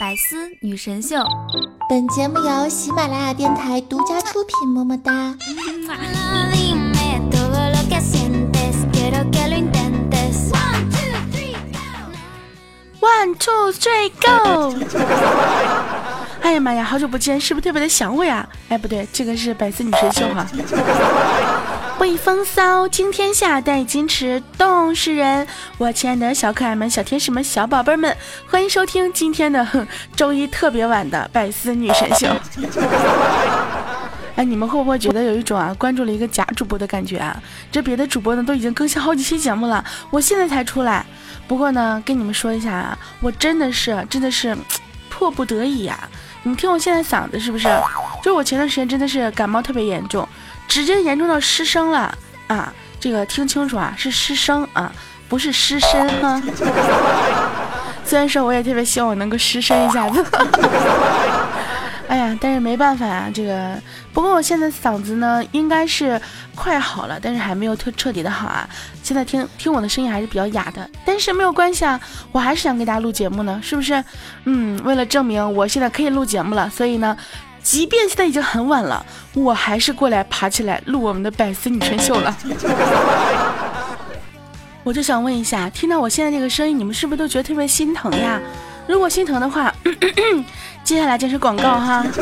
百思女神秀，本节目由喜马拉雅电台独家出品。么么哒。One two three go！哎呀妈呀，好久不见，是不是特别的想我呀？哎，不对，这个是百思女神秀哈。威风骚，惊天下，带矜持，动世人。我亲爱的小可爱们、小天使们、小宝贝们，欢迎收听今天的周一特别晚的百思女神秀。哎，你们会不会觉得有一种啊，关注了一个假主播的感觉啊？这别的主播呢都已经更新好几期节目了，我现在才出来。不过呢，跟你们说一下啊，我真的是真的是迫不得已呀。你们听我现在嗓子是不是？就是我前段时间真的是感冒特别严重。直接严重到失声了啊！这个听清楚啊，是失声啊，不是失身哈。虽然说我也特别希望我能够失身一下子，哎呀，但是没办法啊，这个。不过我现在嗓子呢，应该是快好了，但是还没有特彻底的好啊。现在听听我的声音还是比较哑的，但是没有关系啊，我还是想给大家录节目呢，是不是？嗯，为了证明我现在可以录节目了，所以呢。即便现在已经很晚了，我还是过来爬起来录我们的百思女神秀了。我就想问一下，听到我现在这个声音，你们是不是都觉得特别心疼呀？如果心疼的话，接下来就是广告哈。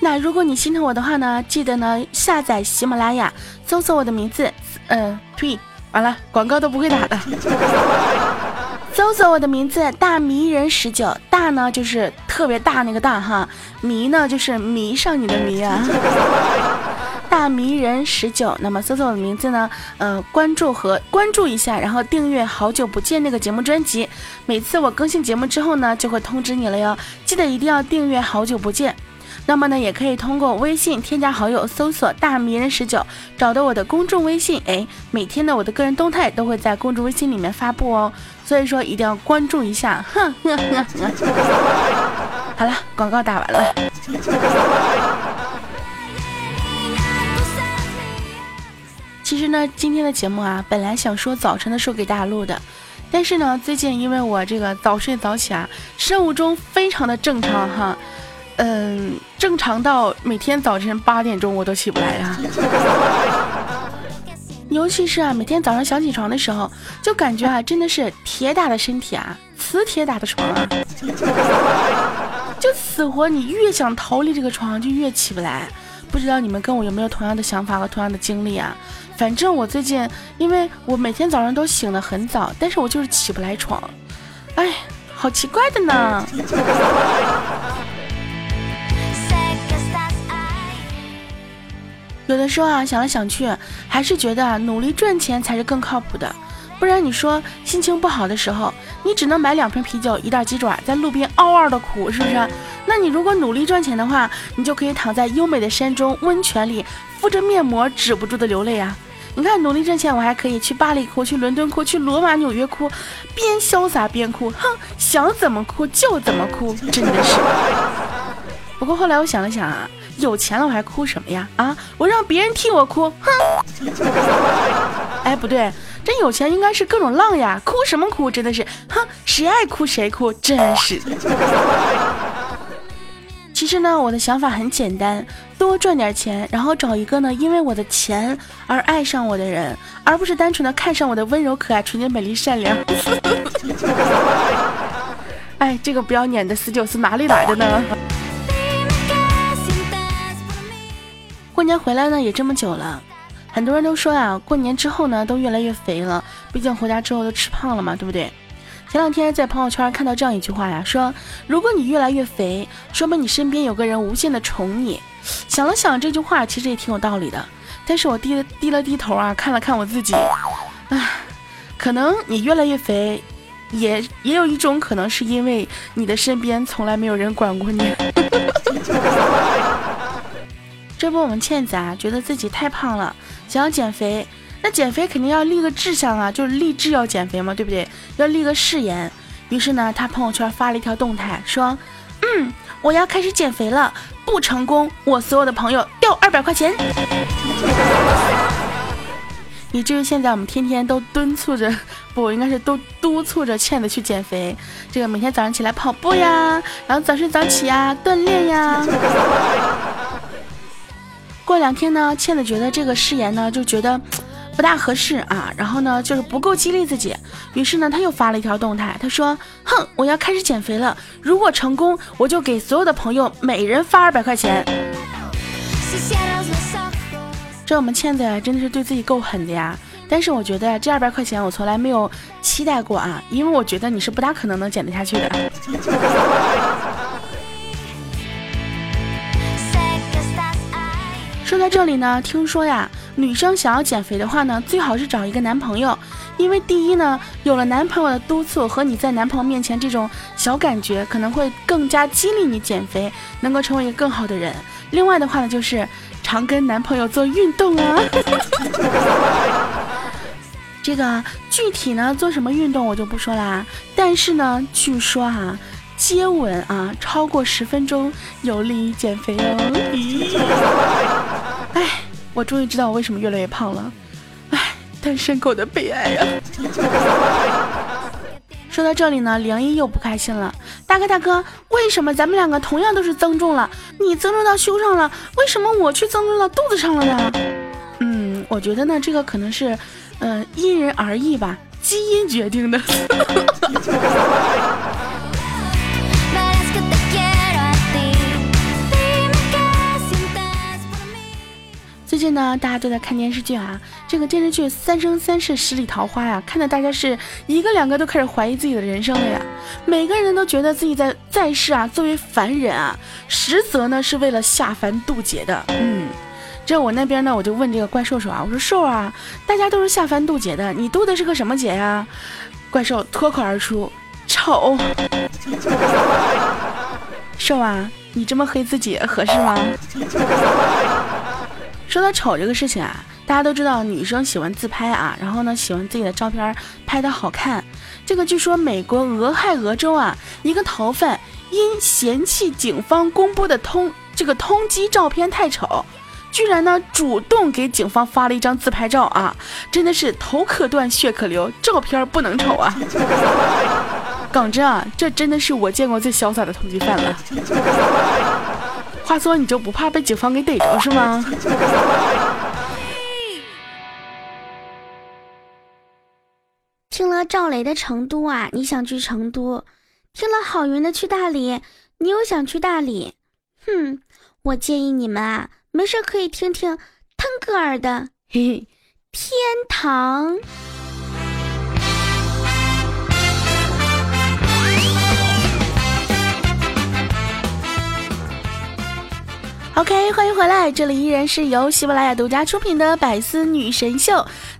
那如果你心疼我的话呢，记得呢下载喜马拉雅，搜索我的名字，嗯，呸，完了，广告都不会打的。搜索我的名字大迷人十九，大呢就是特别大那个大哈，迷呢就是迷上你的迷啊，大迷人十九。那么搜索我的名字呢，呃，关注和关注一下，然后订阅好久不见那个节目专辑，每次我更新节目之后呢，就会通知你了哟，记得一定要订阅好久不见。那么呢，也可以通过微信添加好友，搜索“大迷人十九”，找到我的公众微信。哎，每天的我的个人动态都会在公众微信里面发布哦，所以说一定要关注一下。哼哼哼。好了，广告打完了。其实呢，今天的节目啊，本来想说早晨的时候给大家录的，但是呢，最近因为我这个早睡早起啊，生物钟非常的正常哈。嗯，正常到每天早晨八点钟我都起不来呀，尤其是啊，每天早上想起床的时候，就感觉啊，真的是铁打的身体啊，磁铁打的床啊，就死活你越想逃离这个床，就越起不来。不知道你们跟我有没有同样的想法和同样的经历啊？反正我最近，因为我每天早上都醒得很早，但是我就是起不来床，哎，好奇怪的呢。有的时候啊，想来想去，还是觉得努力赚钱才是更靠谱的。不然你说心情不好的时候，你只能买两瓶啤酒、一袋鸡爪，在路边嗷嗷的哭，是不是？那你如果努力赚钱的话，你就可以躺在优美的山中温泉里，敷着面膜，止不住的流泪啊！你看，努力赚钱，我还可以去巴黎哭，去伦敦哭，去罗马、纽约哭，边潇洒边哭，哼，想怎么哭就怎么哭，真的是。不过后来我想了想啊。有钱了我还哭什么呀？啊，我让别人替我哭，哼！哎，不对，真有钱应该是各种浪呀，哭什么哭？真的是，哼，谁爱哭谁哭，真是。其实呢，我的想法很简单，多赚点钱，然后找一个呢因为我的钱而爱上我的人，而不是单纯的看上我的温柔可爱、纯洁美丽、善良。哎，这个不要脸的四九是哪里来的呢？过年回来呢也这么久了，很多人都说呀，过年之后呢都越来越肥了，毕竟回家之后都吃胖了嘛，对不对？前两天在朋友圈看到这样一句话呀，说如果你越来越肥，说明你身边有个人无限的宠你。想了想这句话其实也挺有道理的，但是我低了低了低头啊，看了看我自己，唉，可能你越来越肥，也也有一种可能是因为你的身边从来没有人管过你。这不，我们倩子啊，觉得自己太胖了，想要减肥。那减肥肯定要立个志向啊，就是立志要减肥嘛，对不对？要立个誓言。于是呢，他朋友圈发了一条动态，说：“嗯，我要开始减肥了，不成功，我所有的朋友掉二百块钱。”以至于现在我们天天都敦促着，不，应该是都督促着倩子去减肥。这个每天早上起来跑步呀，然后早睡早起呀，锻炼呀。过两天呢，倩子觉得这个誓言呢，就觉得。不大合适啊，然后呢，就是不够激励自己，于是呢，他又发了一条动态，他说：“哼，我要开始减肥了，如果成功，我就给所有的朋友每人发二百块钱。”这我们倩子呀，真的是对自己够狠的呀。但是我觉得这二百块钱我从来没有期待过啊，因为我觉得你是不大可能能减得下去的。说到这里呢，听说呀。女生想要减肥的话呢，最好是找一个男朋友，因为第一呢，有了男朋友的督促和你在男朋友面前这种小感觉，可能会更加激励你减肥，能够成为一个更好的人。另外的话呢，就是常跟男朋友做运动啊。这个具体呢做什么运动我就不说啦，但是呢，据说哈，接吻啊超过十分钟有利于减肥哦。哎。我终于知道我为什么越来越胖了，哎，单身狗的悲哀呀！说到这里呢，梁一又不开心了。大哥大哥，为什么咱们两个同样都是增重了？你增重到胸上了，为什么我却增重到肚子上了呢？嗯，我觉得呢，这个可能是，嗯，因人而异吧，基因决定的。最近呢，大家都在看电视剧啊。这个电视剧《三生三世十里桃花》呀，看的大家是一个两个都开始怀疑自己的人生了呀。每个人都觉得自己在在世啊，作为凡人啊，实则呢是为了下凡渡劫的。嗯，这我那边呢，我就问这个怪兽兽啊，我说兽啊，大家都是下凡渡劫的，你渡的是个什么劫呀？怪兽脱口而出：丑。兽啊，你这么黑自己合适吗？说到丑这个事情啊，大家都知道女生喜欢自拍啊，然后呢喜欢自己的照片拍的好看。这个据说美国俄亥俄州啊，一个逃犯因嫌弃警方公布的通这个通缉照片太丑，居然呢主动给警方发了一张自拍照啊，真的是头可断血可流，照片不能丑啊。耿真啊，这真的是我见过最潇洒的通缉犯了。话说，你就不怕被警方给逮着是吗？听了赵雷的《成都》啊，你想去成都；听了郝云的《去大理》，你又想去大理。哼，我建议你们啊，没事可以听听腾格尔的《嘿嘿天堂》。OK，欢迎回来，这里依然是由喜马拉雅独家出品的《百思女神秀》。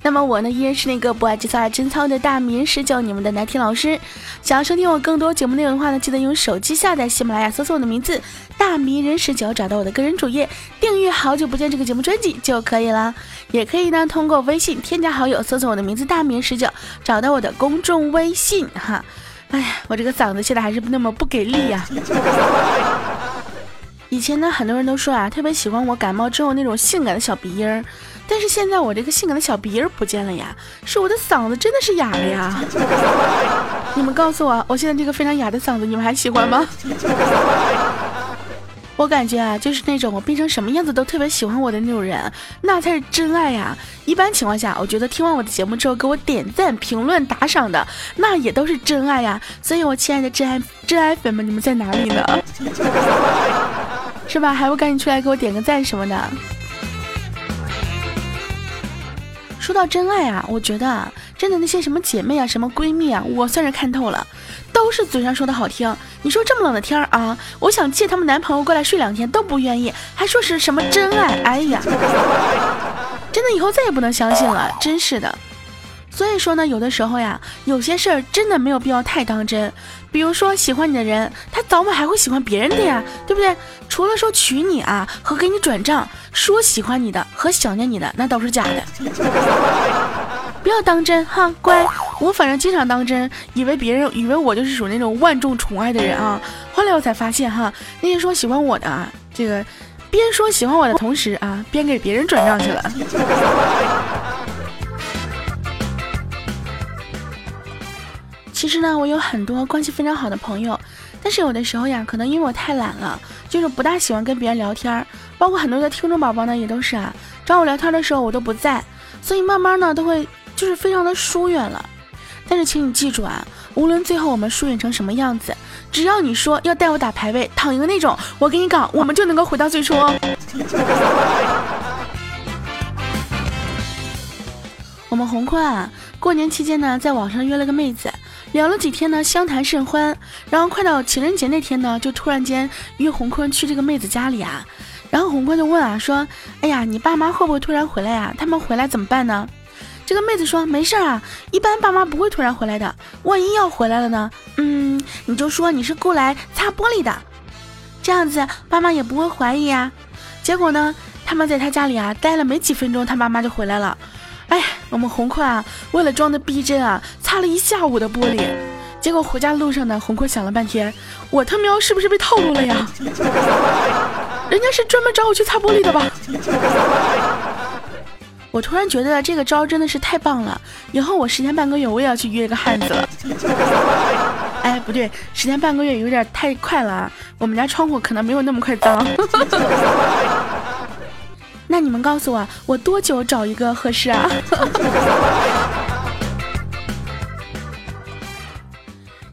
那么我呢，依然是那个不爱计算爱贞操的大名十九，你们的奶听老师。想要收听我更多节目内容的话呢，记得用手机下载喜马拉雅，搜索我的名字“大名人十九”，找到我的个人主页，订阅《好久不见》这个节目专辑就可以了。也可以呢，通过微信添加好友，搜索我的名字“大名十九”，找到我的公众微信哈。哎呀，我这个嗓子现在还是那么不给力呀。以前呢，很多人都说啊，特别喜欢我感冒之后那种性感的小鼻音儿，但是现在我这个性感的小鼻音儿不见了呀，是我的嗓子真的是哑了呀！你们告诉我，我现在这个非常哑的嗓子，你们还喜欢吗？我感觉啊，就是那种我变成什么样子都特别喜欢我的那种人，那才是真爱呀！一般情况下，我觉得听完我的节目之后给我点赞、评论、打赏的，那也都是真爱呀！所以，我亲爱的真爱真爱粉们，你们在哪里呢？是吧？还不赶紧出来给我点个赞什么的。说到真爱啊，我觉得啊，真的那些什么姐妹啊、什么闺蜜啊，我算是看透了，都是嘴上说的好听。你说这么冷的天儿啊，我想借他们男朋友过来睡两天都不愿意，还说是什么真爱？哎呀，真的以后再也不能相信了，真是的。所以说呢，有的时候呀，有些事儿真的没有必要太当真。比如说，喜欢你的人，他早晚还会喜欢别人的呀，对不对？除了说娶你啊和给你转账，说喜欢你的和想念你的，那都是假的。不要当真哈，乖。我反正经常当真，以为别人以为我就是属于那种万众宠爱的人啊。后来我才发现哈，那些说喜欢我的啊，这个边说喜欢我的同时啊，边给别人转账去了。其实呢，我有很多关系非常好的朋友，但是有的时候呀，可能因为我太懒了，就是不大喜欢跟别人聊天，包括很多的听众宝宝呢，也都是啊，找我聊天的时候我都不在，所以慢慢呢都会就是非常的疏远了。但是请你记住啊，无论最后我们疏远成什么样子，只要你说要带我打排位躺赢那种，我跟你讲，我们就能够回到最初。我们红坤啊，过年期间呢，在网上约了个妹子，聊了几天呢，相谈甚欢。然后快到情人节那天呢，就突然间约红坤去这个妹子家里啊。然后红坤就问啊，说：“哎呀，你爸妈会不会突然回来呀？他们回来怎么办呢？”这个妹子说：“没事儿啊，一般爸妈不会突然回来的。万一要回来了呢？嗯，你就说你是过来擦玻璃的，这样子爸妈也不会怀疑呀。”结果呢，他们在他家里啊待了没几分钟，他妈妈就回来了。哎，我们红坤啊，为了装的逼真啊，擦了一下午的玻璃，结果回家路上呢，红坤想了半天，我他喵是不是被套路了呀？人家是专门找我去擦玻璃的吧？我突然觉得这个招真的是太棒了，以后我十天半个月我也要去约一个汉子了。哎，不对，十天半个月有点太快了啊，我们家窗户可能没有那么快脏。那你们告诉我，我多久找一个合适啊？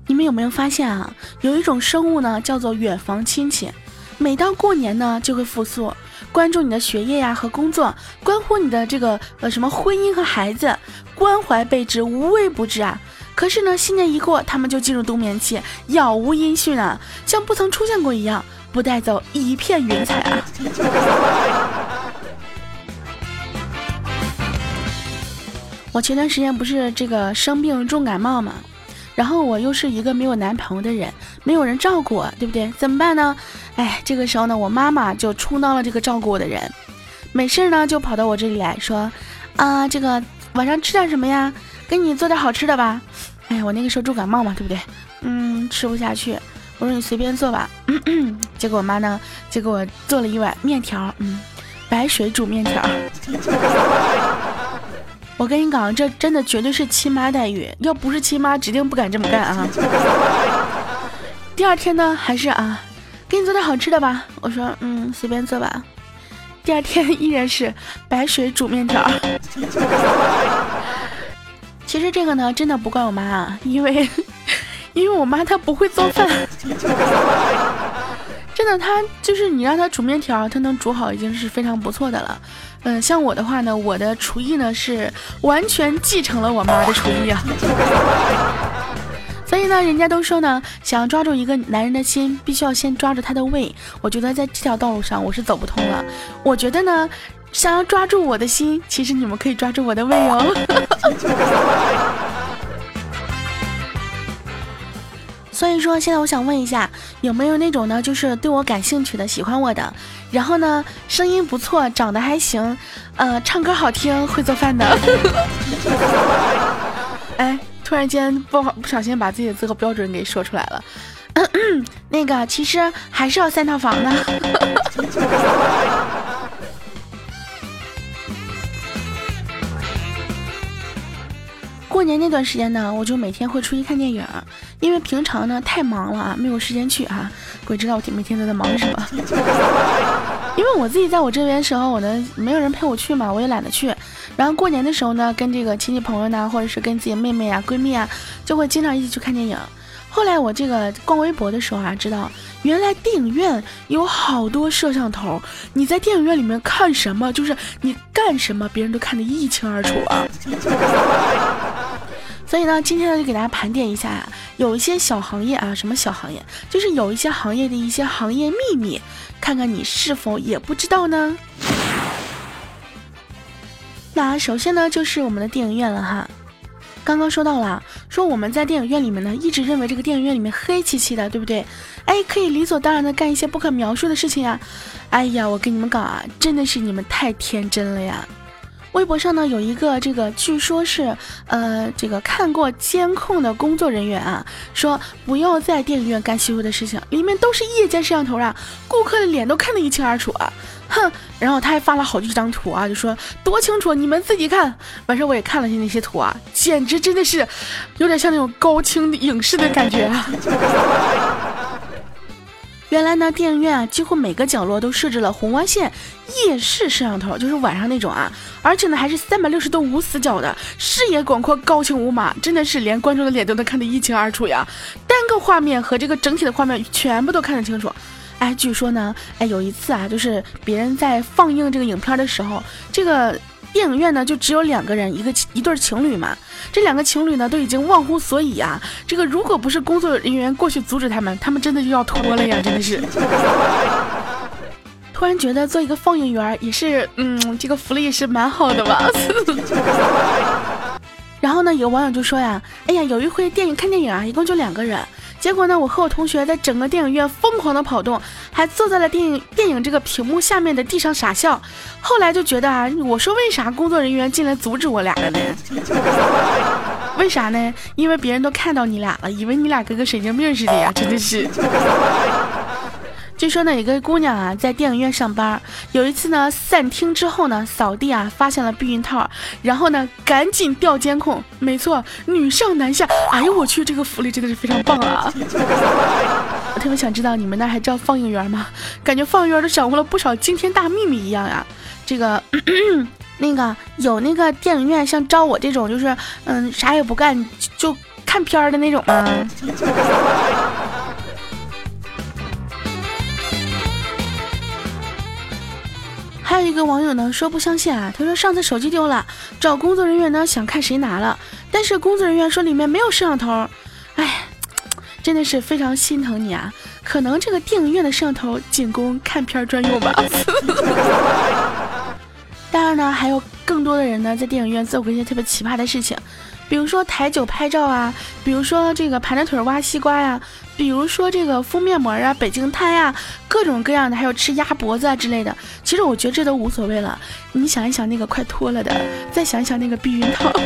你们有没有发现啊？有一种生物呢，叫做远房亲戚，每到过年呢就会复苏，关注你的学业呀和工作，关乎你的这个呃什么婚姻和孩子，关怀备至，无微不至啊。可是呢，新年一过，他们就进入冬眠期，杳无音讯啊，像不曾出现过一样，不带走一片云彩啊。我前段时间不是这个生病重感冒嘛，然后我又是一个没有男朋友的人，没有人照顾我，对不对？怎么办呢？哎，这个时候呢，我妈妈就充当了这个照顾我的人，没事呢就跑到我这里来说，啊，这个晚上吃点什么呀？给你做点好吃的吧。哎，我那个时候重感冒嘛，对不对？嗯，吃不下去。我说你随便做吧。结果我妈呢就给我做了一碗面条，嗯，白水煮面条。我跟你讲，这真的绝对是亲妈待遇，要不是亲妈，指定不敢这么干啊！第二天呢，还是啊，给你做点好吃的吧。我说，嗯，随便做吧。第二天依然是白水煮面条。其实这个呢，真的不怪我妈啊，因为因为我妈她不会做饭。真的，他就是你让他煮面条，他能煮好已经是非常不错的了。嗯，像我的话呢，我的厨艺呢是完全继承了我妈的厨艺啊。所以呢，人家都说呢，想要抓住一个男人的心，必须要先抓住他的胃。我觉得在这条道路上我是走不通了。我觉得呢，想要抓住我的心，其实你们可以抓住我的胃哦。所以说，现在我想问一下，有没有那种呢，就是对我感兴趣的、喜欢我的，然后呢，声音不错，长得还行，呃，唱歌好听，会做饭的？哎，突然间不好不小心把自己的资格标准给说出来了。那个，其实还是要三套房的。过年那段时间呢，我就每天会出去看电影，因为平常呢太忙了啊，没有时间去啊。鬼知道我每天都在忙什么。因为我自己在我这边时候，我呢没有人陪我去嘛，我也懒得去。然后过年的时候呢，跟这个亲戚朋友呢，或者是跟自己妹妹啊、闺蜜啊，就会经常一起去看电影。后来我这个逛微博的时候啊，知道原来电影院有好多摄像头，你在电影院里面看什么，就是你干什么，别人都看得一清二楚啊。所以呢，今天呢就给大家盘点一下，有一些小行业啊，什么小行业，就是有一些行业的一些行业秘密，看看你是否也不知道呢？那首先呢，就是我们的电影院了哈。刚刚说到了，说我们在电影院里面呢，一直认为这个电影院里面黑漆漆的，对不对？哎，可以理所当然的干一些不可描述的事情呀。哎呀，我跟你们讲啊，真的是你们太天真了呀。微博上呢有一个这个，据说是呃这个看过监控的工作人员啊，说不要在电影院干欺负的事情，里面都是夜间摄像头啊，顾客的脸都看得一清二楚啊，哼！然后他还发了好几张图啊，就说多清楚，你们自己看。完事我也看了些那些图啊，简直真的是有点像那种高清影视的感觉啊。原来呢，电影院啊，几乎每个角落都设置了红外线夜视摄像头，就是晚上那种啊，而且呢还是三百六十度无死角的，视野广阔，高清无码，真的是连观众的脸都能看得一清二楚呀，单个画面和这个整体的画面全部都看得清楚。哎，据说呢，哎有一次啊，就是别人在放映这个影片的时候，这个。电影院呢，就只有两个人，一个一对情侣嘛。这两个情侣呢，都已经忘乎所以啊。这个如果不是工作人员过去阻止他们，他们真的就要脱了呀，真的是。突然觉得做一个放映员也是，嗯，这个福利是蛮好的吧。然后呢，有网友就说呀，哎呀，有一回电影看电影啊，一共就两个人。结果呢，我和我同学在整个电影院疯狂的跑动，还坐在了电影电影这个屏幕下面的地上傻笑。后来就觉得啊，我说为啥工作人员进来阻止我俩了呢？为啥呢？因为别人都看到你俩了，以为你俩跟个神经病似的呀，真的是。据说呢，有个姑娘啊，在电影院上班，有一次呢，散厅之后呢，扫地啊，发现了避孕套，然后呢，赶紧调监控，没错，女上男下，哎呦我去，这个福利真的是非常棒啊！我特别想知道你们那还招放映员吗？感觉放映员都掌握了不少惊天大秘密一样呀。这个 那个有那个电影院像招我这种就是嗯啥也不干就看片儿的那种吗？一个网友呢说不相信啊，他说上次手机丢了，找工作人员呢想看谁拿了，但是工作人员说里面没有摄像头，哎，真的是非常心疼你啊，可能这个电影院的摄像头仅供看片专用吧。当然呢，还有更多的人呢在电影院做过一些特别奇葩的事情。比如说抬酒拍照啊，比如说这个盘着腿挖西瓜呀，比如说这个敷面膜啊，北京瘫呀，各种各样的，还有吃鸭脖子啊之类的。其实我觉得这都无所谓了。你想一想那个快脱了的，再想一想那个避孕套。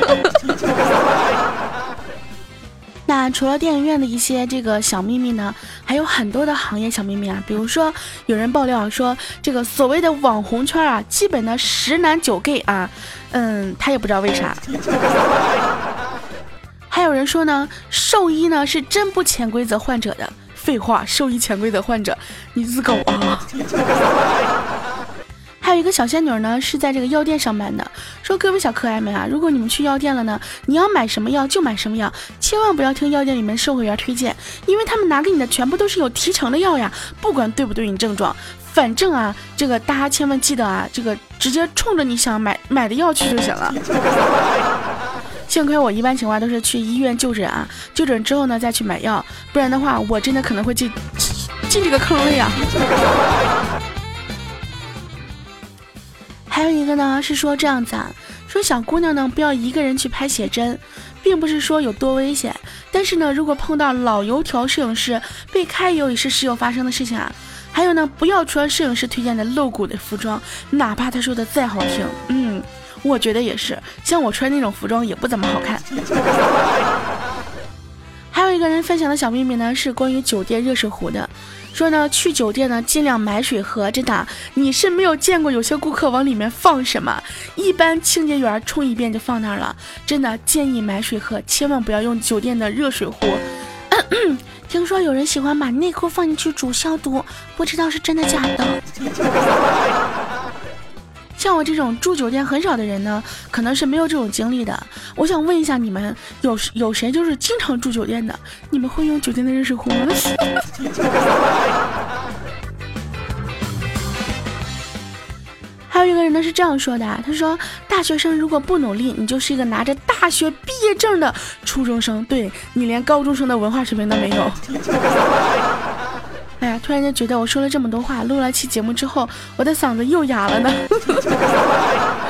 那除了电影院的一些这个小秘密呢，还有很多的行业小秘密啊。比如说有人爆料说，这个所谓的网红圈啊，基本呢十男九 gay 啊，嗯，他也不知道为啥。还有人说呢，兽医呢是真不潜规则患者的。废话，兽医潜规则患者，你是狗啊？还有一个小仙女呢，是在这个药店上班的。说各位小可爱们啊，如果你们去药店了呢，你要买什么药就买什么药，千万不要听药店里面售货员推荐，因为他们拿给你的全部都是有提成的药呀，不管对不对应症状，反正啊，这个大家千万记得啊，这个直接冲着你想买买的药去就行了。幸亏我一般情况都是去医院就诊啊，就诊之后呢再去买药，不然的话我真的可能会进进这个坑里呀。还有一个呢，是说这样子啊，说小姑娘呢不要一个人去拍写真，并不是说有多危险，但是呢，如果碰到老油条摄影师被揩油也是时有发生的事情啊。还有呢，不要穿摄影师推荐的露骨的服装，哪怕他说的再好听，我觉得也是，像我穿那种服装也不怎么好看。还有一个人分享的小秘密呢，是关于酒店热水壶的。说呢，去酒店呢尽量买水喝，真的，你是没有见过有些顾客往里面放什么，一般清洁员冲一遍就放那儿了。真的建议买水喝，千万不要用酒店的热水壶。听说有人喜欢把内裤放进去煮消毒，不知道是真的假的。像我这种住酒店很少的人呢，可能是没有这种经历的。我想问一下你们，有有谁就是经常住酒店的？你们会用酒店的热水壶吗？还有一个人呢是这样说的，他说：“大学生如果不努力，你就是一个拿着大学毕业证的初中生，对你连高中生的文化水平都没有。”哎呀，突然间觉得我说了这么多话，录了期节目之后，我的嗓子又哑了呢。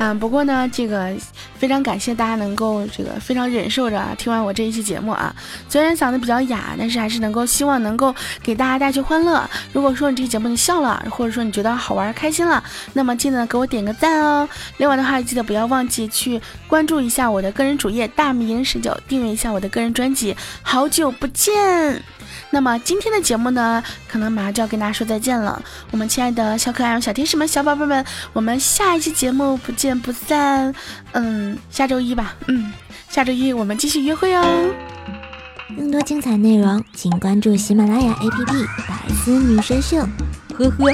啊，不过呢，这个非常感谢大家能够这个非常忍受着啊听完我这一期节目啊。虽然嗓子比较哑，但是还是能够希望能够给大家带去欢乐。如果说你这期节目你笑了，或者说你觉得好玩开心了，那么记得给我点个赞哦。另外的话，记得不要忘记去关注一下我的个人主页大迷人十九，订阅一下我的个人专辑。好久不见。那么今天的节目呢，可能马上就要跟大家说再见了。我们亲爱的小可爱、小天使们、小宝贝们，我们下一期节目不见见不散。嗯，下周一吧。嗯，下周一我们继续约会哦。更多精彩内容，请关注喜马拉雅 APP《百思女神秀》。呵呵。